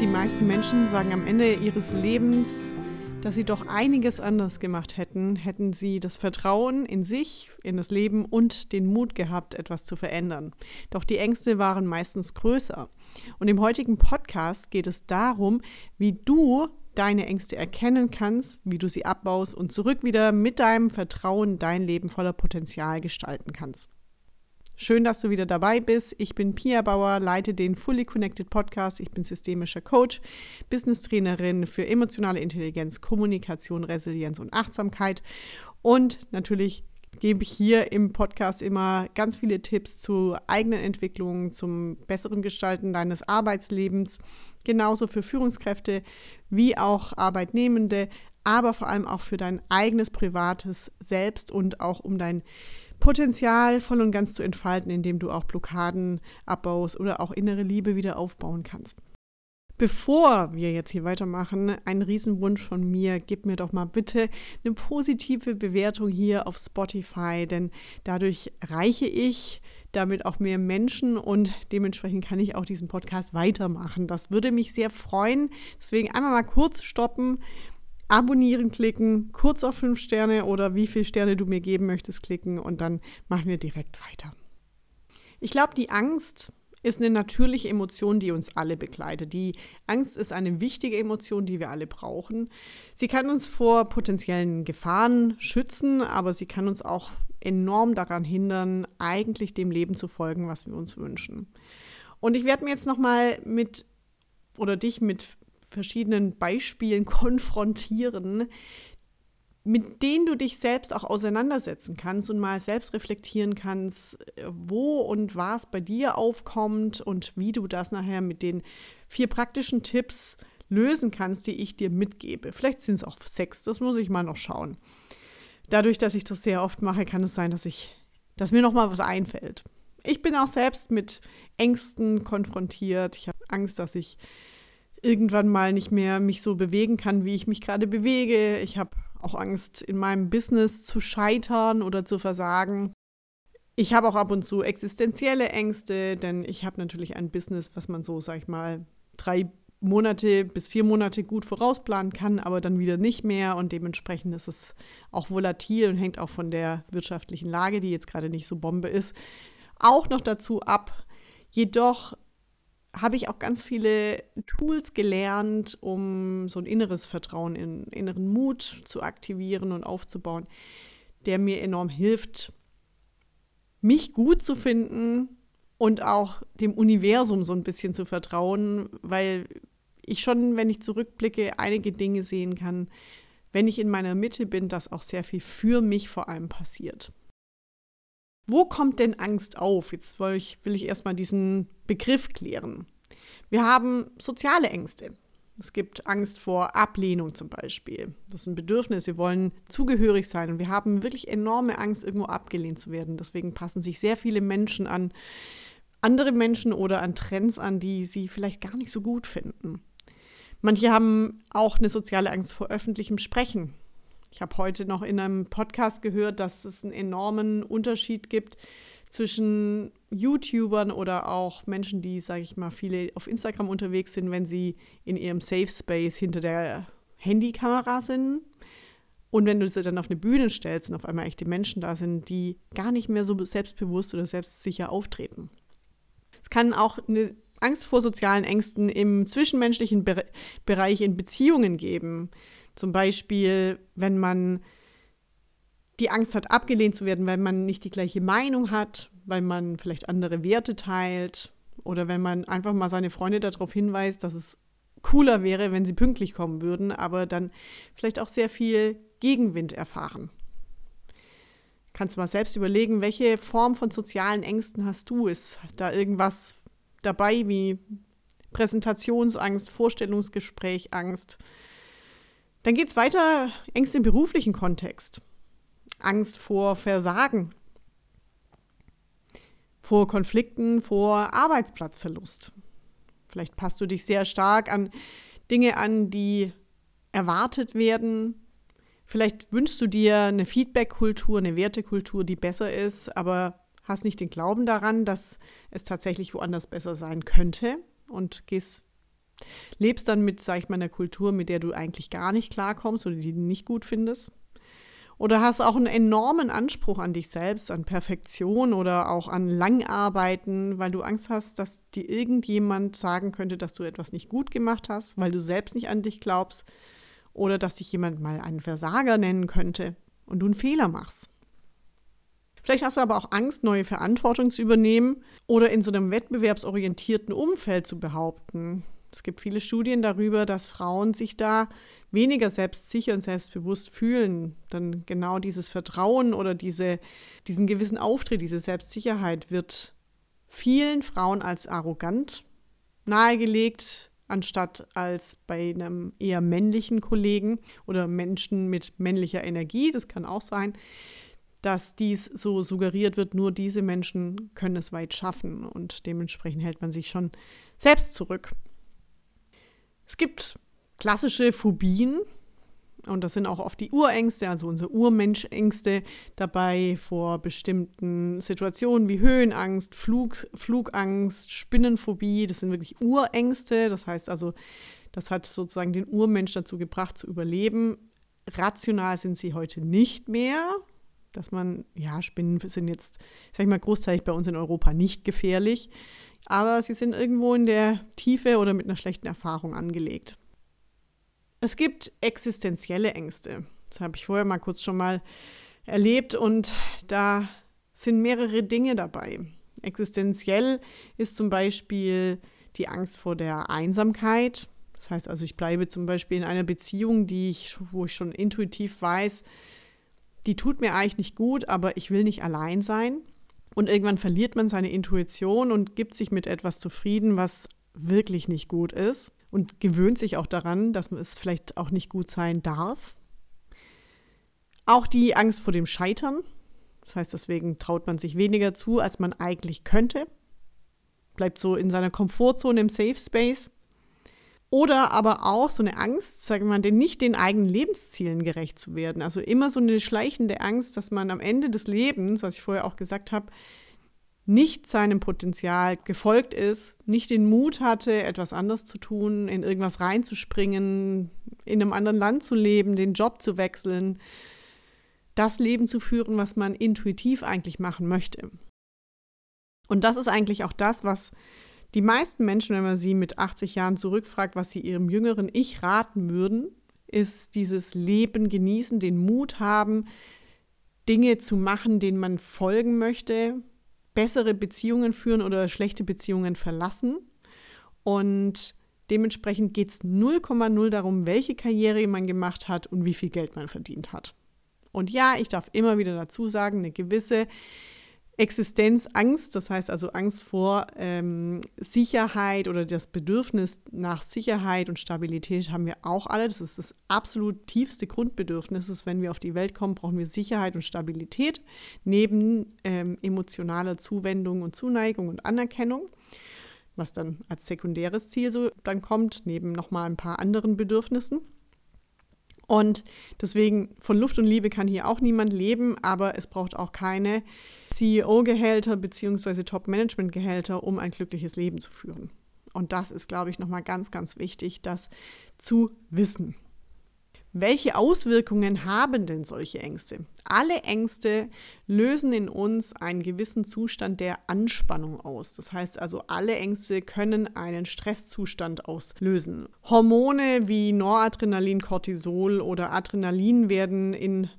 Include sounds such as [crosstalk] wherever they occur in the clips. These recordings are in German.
Die meisten Menschen sagen am Ende ihres Lebens, dass sie doch einiges anders gemacht hätten, hätten sie das Vertrauen in sich, in das Leben und den Mut gehabt, etwas zu verändern. Doch die Ängste waren meistens größer. Und im heutigen Podcast geht es darum, wie du deine Ängste erkennen kannst, wie du sie abbaust und zurück wieder mit deinem Vertrauen dein Leben voller Potenzial gestalten kannst. Schön, dass du wieder dabei bist. Ich bin Pia Bauer, leite den Fully Connected Podcast. Ich bin systemischer Coach, Business Trainerin für emotionale Intelligenz, Kommunikation, Resilienz und Achtsamkeit. Und natürlich gebe ich hier im Podcast immer ganz viele Tipps zu eigenen Entwicklungen, zum besseren Gestalten deines Arbeitslebens, genauso für Führungskräfte wie auch Arbeitnehmende, aber vor allem auch für dein eigenes privates Selbst und auch um dein Potenzial voll und ganz zu entfalten, indem du auch Blockaden abbaust oder auch innere Liebe wieder aufbauen kannst. Bevor wir jetzt hier weitermachen, ein Riesenwunsch von mir, gib mir doch mal bitte eine positive Bewertung hier auf Spotify, denn dadurch reiche ich damit auch mehr Menschen und dementsprechend kann ich auch diesen Podcast weitermachen. Das würde mich sehr freuen. Deswegen einmal mal kurz stoppen, Abonnieren klicken, kurz auf fünf Sterne oder wie viele Sterne du mir geben möchtest klicken und dann machen wir direkt weiter. Ich glaube, die Angst ist eine natürliche Emotion, die uns alle begleitet. Die Angst ist eine wichtige Emotion, die wir alle brauchen. Sie kann uns vor potenziellen Gefahren schützen, aber sie kann uns auch enorm daran hindern, eigentlich dem Leben zu folgen, was wir uns wünschen. Und ich werde mir jetzt noch mal mit oder dich mit verschiedenen Beispielen [laughs] konfrontieren, mit denen du dich selbst auch auseinandersetzen kannst und mal selbst reflektieren kannst, wo und was bei dir aufkommt und wie du das nachher mit den vier praktischen Tipps lösen kannst, die ich dir mitgebe. Vielleicht sind es auch sechs, das muss ich mal noch schauen. Dadurch, dass ich das sehr oft mache, kann es sein, dass ich, dass mir noch mal was einfällt. Ich bin auch selbst mit Ängsten konfrontiert. Ich habe Angst, dass ich irgendwann mal nicht mehr mich so bewegen kann, wie ich mich gerade bewege. Ich habe auch Angst, in meinem Business zu scheitern oder zu versagen. Ich habe auch ab und zu existenzielle Ängste, denn ich habe natürlich ein Business, was man so, sag ich mal, drei Monate bis vier Monate gut vorausplanen kann, aber dann wieder nicht mehr. Und dementsprechend ist es auch volatil und hängt auch von der wirtschaftlichen Lage, die jetzt gerade nicht so Bombe ist, auch noch dazu ab. Jedoch habe ich auch ganz viele Tools gelernt, um so ein inneres Vertrauen, in inneren Mut zu aktivieren und aufzubauen, der mir enorm hilft, mich gut zu finden und auch dem Universum so ein bisschen zu vertrauen, weil ich schon, wenn ich zurückblicke, einige Dinge sehen kann, wenn ich in meiner Mitte bin, dass auch sehr viel für mich vor allem passiert. Wo kommt denn Angst auf? Jetzt will ich, will ich erstmal diesen Begriff klären. Wir haben soziale Ängste. Es gibt Angst vor Ablehnung zum Beispiel. Das ist ein Bedürfnis. Wir wollen zugehörig sein und wir haben wirklich enorme Angst, irgendwo abgelehnt zu werden. Deswegen passen sich sehr viele Menschen an andere Menschen oder an Trends an, die sie vielleicht gar nicht so gut finden. Manche haben auch eine soziale Angst vor öffentlichem Sprechen. Ich habe heute noch in einem Podcast gehört, dass es einen enormen Unterschied gibt zwischen YouTubern oder auch Menschen, die, sage ich mal, viele auf Instagram unterwegs sind, wenn sie in ihrem Safe Space hinter der Handykamera sind. Und wenn du sie dann auf eine Bühne stellst und auf einmal echte Menschen da sind, die gar nicht mehr so selbstbewusst oder selbstsicher auftreten. Es kann auch eine Angst vor sozialen Ängsten im zwischenmenschlichen Bereich in Beziehungen geben. Zum Beispiel, wenn man die Angst hat, abgelehnt zu werden, weil man nicht die gleiche Meinung hat, weil man vielleicht andere Werte teilt oder wenn man einfach mal seine Freunde darauf hinweist, dass es cooler wäre, wenn sie pünktlich kommen würden, aber dann vielleicht auch sehr viel Gegenwind erfahren. Kannst du mal selbst überlegen, welche Form von sozialen Ängsten hast du? Ist da irgendwas dabei wie Präsentationsangst, Vorstellungsgespräch, Angst? Dann geht es weiter, Ängste im beruflichen Kontext. Angst vor Versagen, vor Konflikten, vor Arbeitsplatzverlust. Vielleicht passt du dich sehr stark an Dinge an, die erwartet werden. Vielleicht wünschst du dir eine Feedback-Kultur, eine Wertekultur, die besser ist, aber hast nicht den Glauben daran, dass es tatsächlich woanders besser sein könnte und gehst Lebst dann mit, sag ich mal, einer Kultur, mit der du eigentlich gar nicht klarkommst oder die du nicht gut findest. Oder hast auch einen enormen Anspruch an dich selbst, an Perfektion oder auch an Langarbeiten, weil du Angst hast, dass dir irgendjemand sagen könnte, dass du etwas nicht gut gemacht hast, weil du selbst nicht an dich glaubst. Oder dass dich jemand mal einen Versager nennen könnte und du einen Fehler machst. Vielleicht hast du aber auch Angst, neue Verantwortung zu übernehmen oder in so einem wettbewerbsorientierten Umfeld zu behaupten. Es gibt viele Studien darüber, dass Frauen sich da weniger selbstsicher und selbstbewusst fühlen. Dann genau dieses Vertrauen oder diese, diesen gewissen Auftritt, diese Selbstsicherheit wird vielen Frauen als arrogant nahegelegt, anstatt als bei einem eher männlichen Kollegen oder Menschen mit männlicher Energie, das kann auch sein, dass dies so suggeriert wird, nur diese Menschen können es weit schaffen und dementsprechend hält man sich schon selbst zurück. Es gibt klassische Phobien, und das sind auch oft die Urängste, also unsere Urmenschängste dabei vor bestimmten Situationen wie Höhenangst, Flug, Flugangst, Spinnenphobie. Das sind wirklich Urängste. Das heißt also, das hat sozusagen den Urmensch dazu gebracht, zu überleben. Rational sind sie heute nicht mehr. Dass man, ja, Spinnen sind jetzt, sag ich mal, großteilig bei uns in Europa nicht gefährlich aber sie sind irgendwo in der Tiefe oder mit einer schlechten Erfahrung angelegt. Es gibt existenzielle Ängste. Das habe ich vorher mal kurz schon mal erlebt und da sind mehrere Dinge dabei. Existenziell ist zum Beispiel die Angst vor der Einsamkeit. Das heißt also, ich bleibe zum Beispiel in einer Beziehung, die ich, wo ich schon intuitiv weiß, die tut mir eigentlich nicht gut, aber ich will nicht allein sein. Und irgendwann verliert man seine Intuition und gibt sich mit etwas zufrieden, was wirklich nicht gut ist und gewöhnt sich auch daran, dass es vielleicht auch nicht gut sein darf. Auch die Angst vor dem Scheitern. Das heißt, deswegen traut man sich weniger zu, als man eigentlich könnte. Bleibt so in seiner Komfortzone im Safe Space. Oder aber auch so eine Angst, sagen wir mal, nicht den eigenen Lebenszielen gerecht zu werden. Also immer so eine schleichende Angst, dass man am Ende des Lebens, was ich vorher auch gesagt habe, nicht seinem Potenzial gefolgt ist, nicht den Mut hatte, etwas anders zu tun, in irgendwas reinzuspringen, in einem anderen Land zu leben, den Job zu wechseln, das Leben zu führen, was man intuitiv eigentlich machen möchte. Und das ist eigentlich auch das, was die meisten Menschen, wenn man sie mit 80 Jahren zurückfragt, was sie ihrem jüngeren Ich raten würden, ist dieses Leben genießen, den Mut haben, Dinge zu machen, denen man folgen möchte, bessere Beziehungen führen oder schlechte Beziehungen verlassen. Und dementsprechend geht es 0,0 darum, welche Karriere man gemacht hat und wie viel Geld man verdient hat. Und ja, ich darf immer wieder dazu sagen, eine gewisse Existenzangst, das heißt also Angst vor ähm, Sicherheit oder das Bedürfnis nach Sicherheit und Stabilität haben wir auch alle. Das ist das absolut tiefste Grundbedürfnis. Wenn wir auf die Welt kommen, brauchen wir Sicherheit und Stabilität neben ähm, emotionaler Zuwendung und Zuneigung und Anerkennung, was dann als sekundäres Ziel so dann kommt, neben nochmal ein paar anderen Bedürfnissen. Und deswegen von Luft und Liebe kann hier auch niemand leben, aber es braucht auch keine CEO-Gehälter bzw. Top-Management-Gehälter, um ein glückliches Leben zu führen. Und das ist, glaube ich, nochmal ganz, ganz wichtig, das zu wissen. Welche Auswirkungen haben denn solche Ängste? Alle Ängste lösen in uns einen gewissen Zustand der Anspannung aus. Das heißt also, alle Ängste können einen Stresszustand auslösen. Hormone wie Noradrenalin, Cortisol oder Adrenalin werden in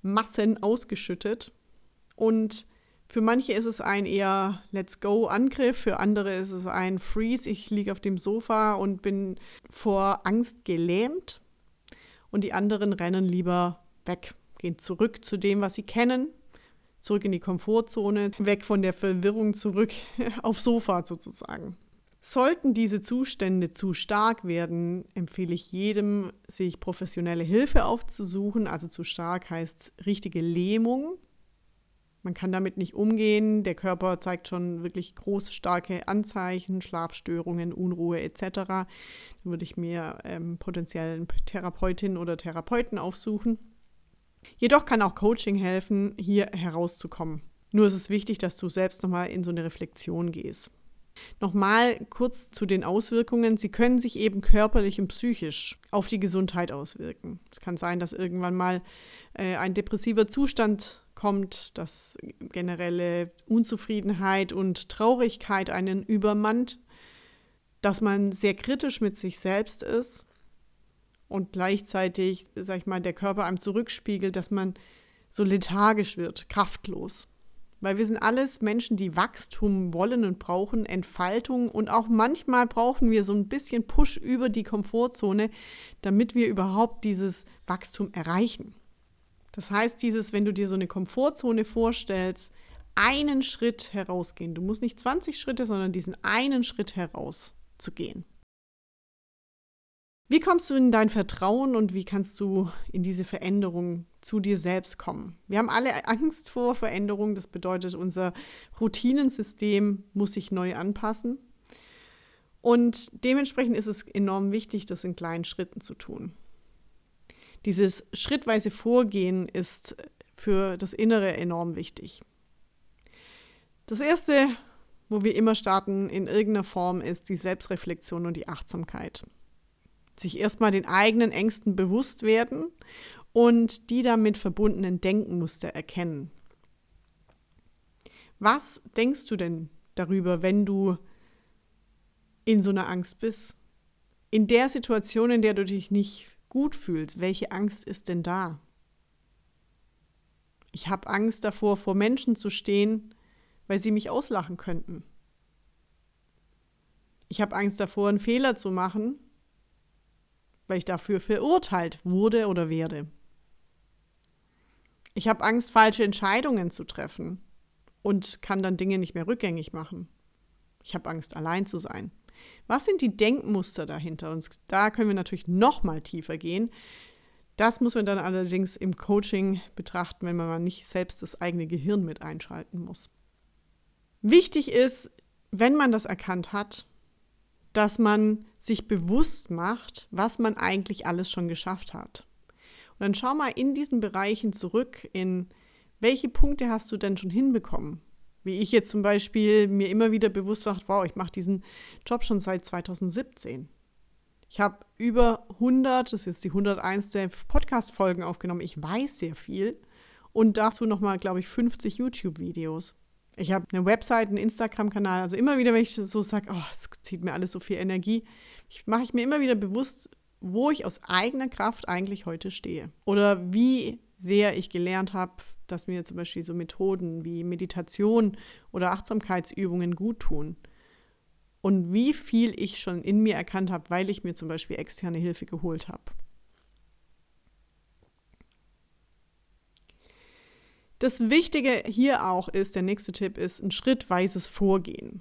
Massen ausgeschüttet und für manche ist es ein eher Let's go Angriff, für andere ist es ein Freeze. Ich liege auf dem Sofa und bin vor Angst gelähmt. Und die anderen rennen lieber weg, gehen zurück zu dem, was sie kennen, zurück in die Komfortzone, weg von der Verwirrung zurück [laughs] aufs Sofa sozusagen. Sollten diese Zustände zu stark werden, empfehle ich jedem, sich professionelle Hilfe aufzusuchen. Also zu stark heißt richtige Lähmung, man kann damit nicht umgehen. Der Körper zeigt schon wirklich groß starke Anzeichen, Schlafstörungen, Unruhe etc. Dann würde ich mir ähm, potenziellen Therapeutin oder Therapeuten aufsuchen. Jedoch kann auch Coaching helfen, hier herauszukommen. Nur ist es wichtig, dass du selbst nochmal in so eine Reflexion gehst. Nochmal kurz zu den Auswirkungen. Sie können sich eben körperlich und psychisch auf die Gesundheit auswirken. Es kann sein, dass irgendwann mal äh, ein depressiver Zustand kommt, dass generelle Unzufriedenheit und Traurigkeit einen übermannt, dass man sehr kritisch mit sich selbst ist und gleichzeitig, sag ich mal, der Körper einem zurückspiegelt, dass man so lethargisch wird, kraftlos. Weil wir sind alles Menschen, die Wachstum wollen und brauchen, Entfaltung und auch manchmal brauchen wir so ein bisschen Push über die Komfortzone, damit wir überhaupt dieses Wachstum erreichen. Das heißt, dieses, wenn du dir so eine Komfortzone vorstellst, einen Schritt herausgehen. Du musst nicht 20 Schritte, sondern diesen einen Schritt herauszugehen. Wie kommst du in dein Vertrauen und wie kannst du in diese Veränderung zu dir selbst kommen? Wir haben alle Angst vor Veränderung. Das bedeutet, unser Routinensystem muss sich neu anpassen. Und dementsprechend ist es enorm wichtig, das in kleinen Schritten zu tun. Dieses schrittweise Vorgehen ist für das Innere enorm wichtig. Das Erste, wo wir immer starten in irgendeiner Form, ist die Selbstreflexion und die Achtsamkeit sich erstmal den eigenen Ängsten bewusst werden und die damit verbundenen Denkenmuster erkennen. Was denkst du denn darüber, wenn du in so einer Angst bist? In der Situation, in der du dich nicht gut fühlst, welche Angst ist denn da? Ich habe Angst davor, vor Menschen zu stehen, weil sie mich auslachen könnten. Ich habe Angst davor, einen Fehler zu machen, weil ich dafür verurteilt wurde oder werde. Ich habe Angst, falsche Entscheidungen zu treffen und kann dann Dinge nicht mehr rückgängig machen. Ich habe Angst, allein zu sein. Was sind die Denkmuster dahinter? Und da können wir natürlich noch mal tiefer gehen. Das muss man dann allerdings im Coaching betrachten, wenn man nicht selbst das eigene Gehirn mit einschalten muss. Wichtig ist, wenn man das erkannt hat, dass man sich bewusst macht, was man eigentlich alles schon geschafft hat. Und dann schau mal in diesen Bereichen zurück, in welche Punkte hast du denn schon hinbekommen? Wie ich jetzt zum Beispiel mir immer wieder bewusst macht, wow, ich mache diesen Job schon seit 2017. Ich habe über 100, das ist jetzt die 101. Podcast-Folgen aufgenommen. Ich weiß sehr viel. Und dazu nochmal, glaube ich, 50 YouTube-Videos. Ich habe eine Website, einen Instagram-Kanal. Also immer wieder, wenn ich so sage, oh, es zieht mir alles so viel Energie, mache ich mir immer wieder bewusst, wo ich aus eigener Kraft eigentlich heute stehe. Oder wie sehr ich gelernt habe, dass mir zum Beispiel so Methoden wie Meditation oder Achtsamkeitsübungen gut tun. Und wie viel ich schon in mir erkannt habe, weil ich mir zum Beispiel externe Hilfe geholt habe. Das Wichtige hier auch ist, der nächste Tipp ist ein schrittweises Vorgehen.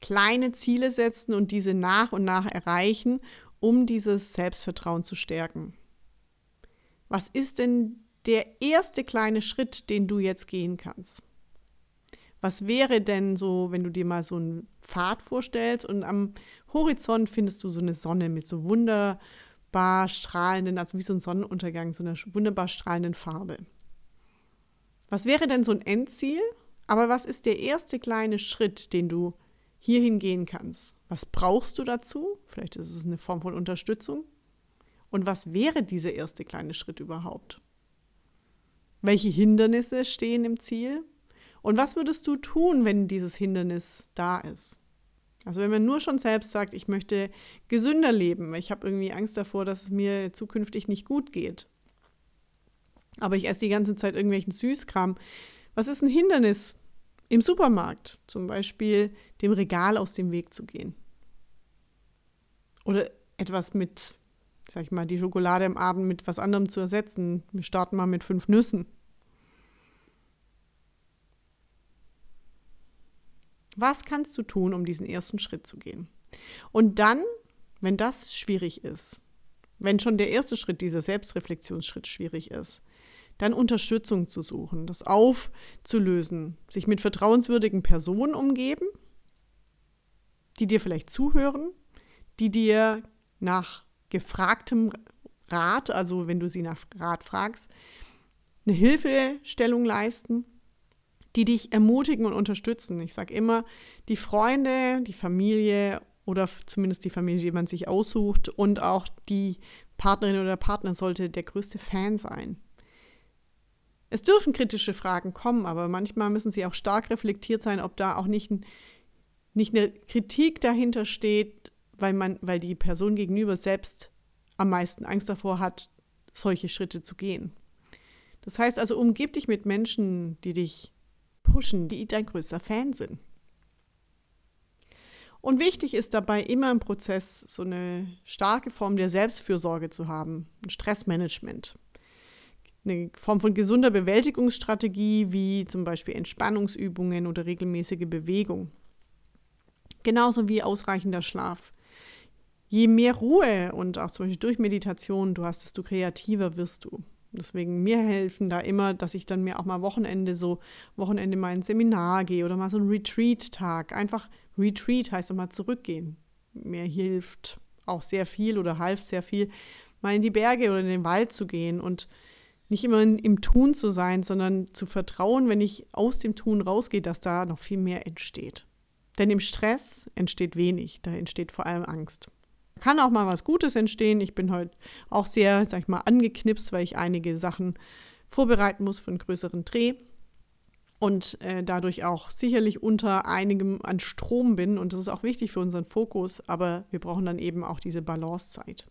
Kleine Ziele setzen und diese nach und nach erreichen, um dieses Selbstvertrauen zu stärken. Was ist denn der erste kleine Schritt, den du jetzt gehen kannst? Was wäre denn so, wenn du dir mal so einen Pfad vorstellst und am Horizont findest du so eine Sonne mit so wunderbar strahlenden, also wie so ein Sonnenuntergang, so einer wunderbar strahlenden Farbe. Was wäre denn so ein Endziel? Aber was ist der erste kleine Schritt, den du hierhin gehen kannst? Was brauchst du dazu? Vielleicht ist es eine Form von Unterstützung. Und was wäre dieser erste kleine Schritt überhaupt? Welche Hindernisse stehen im Ziel? Und was würdest du tun, wenn dieses Hindernis da ist? Also wenn man nur schon selbst sagt, ich möchte gesünder leben, ich habe irgendwie Angst davor, dass es mir zukünftig nicht gut geht, aber ich esse die ganze Zeit irgendwelchen Süßkram. Was ist ein Hindernis im Supermarkt? Zum Beispiel dem Regal aus dem Weg zu gehen. Oder etwas mit, sag ich mal, die Schokolade am Abend mit was anderem zu ersetzen. Wir starten mal mit fünf Nüssen. Was kannst du tun, um diesen ersten Schritt zu gehen? Und dann, wenn das schwierig ist, wenn schon der erste Schritt, dieser Selbstreflexionsschritt schwierig ist, dann Unterstützung zu suchen, das aufzulösen, sich mit vertrauenswürdigen Personen umgeben, die dir vielleicht zuhören, die dir nach gefragtem Rat, also wenn du sie nach Rat fragst, eine Hilfestellung leisten, die dich ermutigen und unterstützen. Ich sage immer, die Freunde, die Familie oder zumindest die Familie, die man sich aussucht und auch die Partnerin oder Partner sollte der größte Fan sein. Es dürfen kritische Fragen kommen, aber manchmal müssen sie auch stark reflektiert sein, ob da auch nicht, nicht eine Kritik dahinter steht, weil, man, weil die Person gegenüber selbst am meisten Angst davor hat, solche Schritte zu gehen. Das heißt also, umgib dich mit Menschen, die dich pushen, die dein größter Fan sind. Und wichtig ist dabei immer im Prozess so eine starke Form der Selbstfürsorge zu haben, ein Stressmanagement. Eine Form von gesunder Bewältigungsstrategie wie zum Beispiel Entspannungsübungen oder regelmäßige Bewegung. Genauso wie ausreichender Schlaf. Je mehr Ruhe und auch zum Beispiel durch Meditation du hast, desto kreativer wirst du. Deswegen mir helfen da immer, dass ich dann mir auch mal Wochenende so, Wochenende mal ein Seminar gehe oder mal so ein Retreat-Tag. Einfach Retreat heißt mal zurückgehen. Mir hilft auch sehr viel oder half sehr viel, mal in die Berge oder in den Wald zu gehen und nicht immer im Tun zu sein, sondern zu vertrauen, wenn ich aus dem Tun rausgehe, dass da noch viel mehr entsteht. Denn im Stress entsteht wenig, da entsteht vor allem Angst. Kann auch mal was Gutes entstehen. Ich bin heute auch sehr, sag ich mal, angeknipst, weil ich einige Sachen vorbereiten muss für einen größeren Dreh und äh, dadurch auch sicherlich unter einigem an Strom bin. Und das ist auch wichtig für unseren Fokus, aber wir brauchen dann eben auch diese Balancezeit.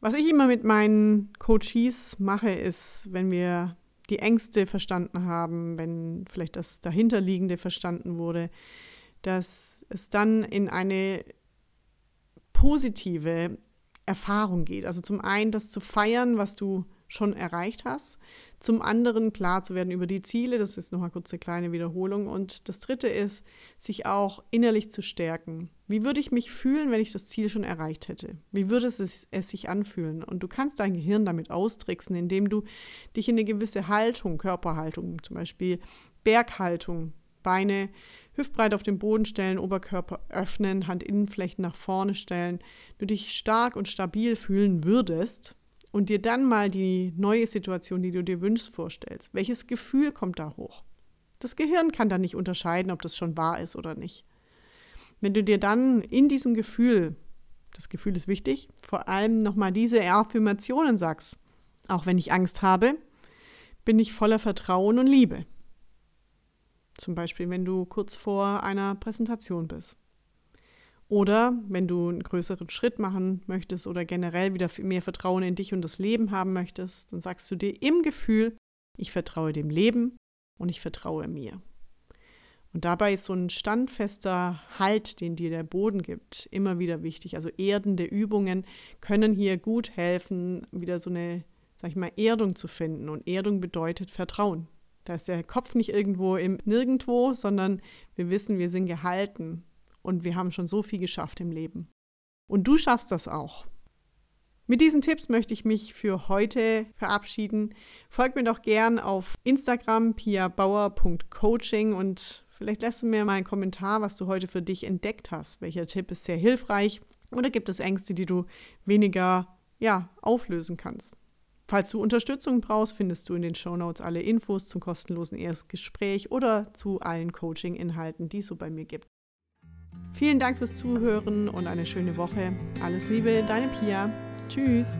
Was ich immer mit meinen Coaches mache, ist, wenn wir die Ängste verstanden haben, wenn vielleicht das dahinterliegende verstanden wurde, dass es dann in eine positive Erfahrung geht. Also zum einen das zu feiern, was du schon erreicht hast, zum anderen klar zu werden über die Ziele, das ist nochmal kurz eine kleine Wiederholung. Und das dritte ist, sich auch innerlich zu stärken. Wie würde ich mich fühlen, wenn ich das Ziel schon erreicht hätte? Wie würde es, es sich anfühlen? Und du kannst dein Gehirn damit austricksen, indem du dich in eine gewisse Haltung, Körperhaltung, zum Beispiel Berghaltung, Beine hüftbreit auf den Boden stellen, Oberkörper öffnen, Handinnenflächen nach vorne stellen, du dich stark und stabil fühlen würdest und dir dann mal die neue Situation, die du dir wünschst, vorstellst. Welches Gefühl kommt da hoch? Das Gehirn kann dann nicht unterscheiden, ob das schon wahr ist oder nicht. Wenn du dir dann in diesem Gefühl, das Gefühl ist wichtig, vor allem nochmal diese Affirmationen sagst, auch wenn ich Angst habe, bin ich voller Vertrauen und Liebe. Zum Beispiel, wenn du kurz vor einer Präsentation bist. Oder wenn du einen größeren Schritt machen möchtest oder generell wieder mehr Vertrauen in dich und das Leben haben möchtest, dann sagst du dir im Gefühl, ich vertraue dem Leben und ich vertraue mir. Und dabei ist so ein standfester Halt, den dir der Boden gibt, immer wieder wichtig. Also erdende Übungen können hier gut helfen, wieder so eine, sag ich mal, Erdung zu finden. Und Erdung bedeutet Vertrauen. Da ist der Kopf nicht irgendwo im Nirgendwo, sondern wir wissen, wir sind gehalten und wir haben schon so viel geschafft im Leben. Und du schaffst das auch. Mit diesen Tipps möchte ich mich für heute verabschieden. Folgt mir doch gern auf Instagram piabauer.coaching und vielleicht lässt du mir mal einen Kommentar, was du heute für dich entdeckt hast. Welcher Tipp ist sehr hilfreich oder gibt es Ängste, die du weniger ja, auflösen kannst? Falls du Unterstützung brauchst, findest du in den Shownotes alle Infos zum kostenlosen Erstgespräch oder zu allen Coaching-Inhalten, die es so bei mir gibt. Vielen Dank fürs Zuhören und eine schöne Woche. Alles Liebe, deine Pia. Tschüss.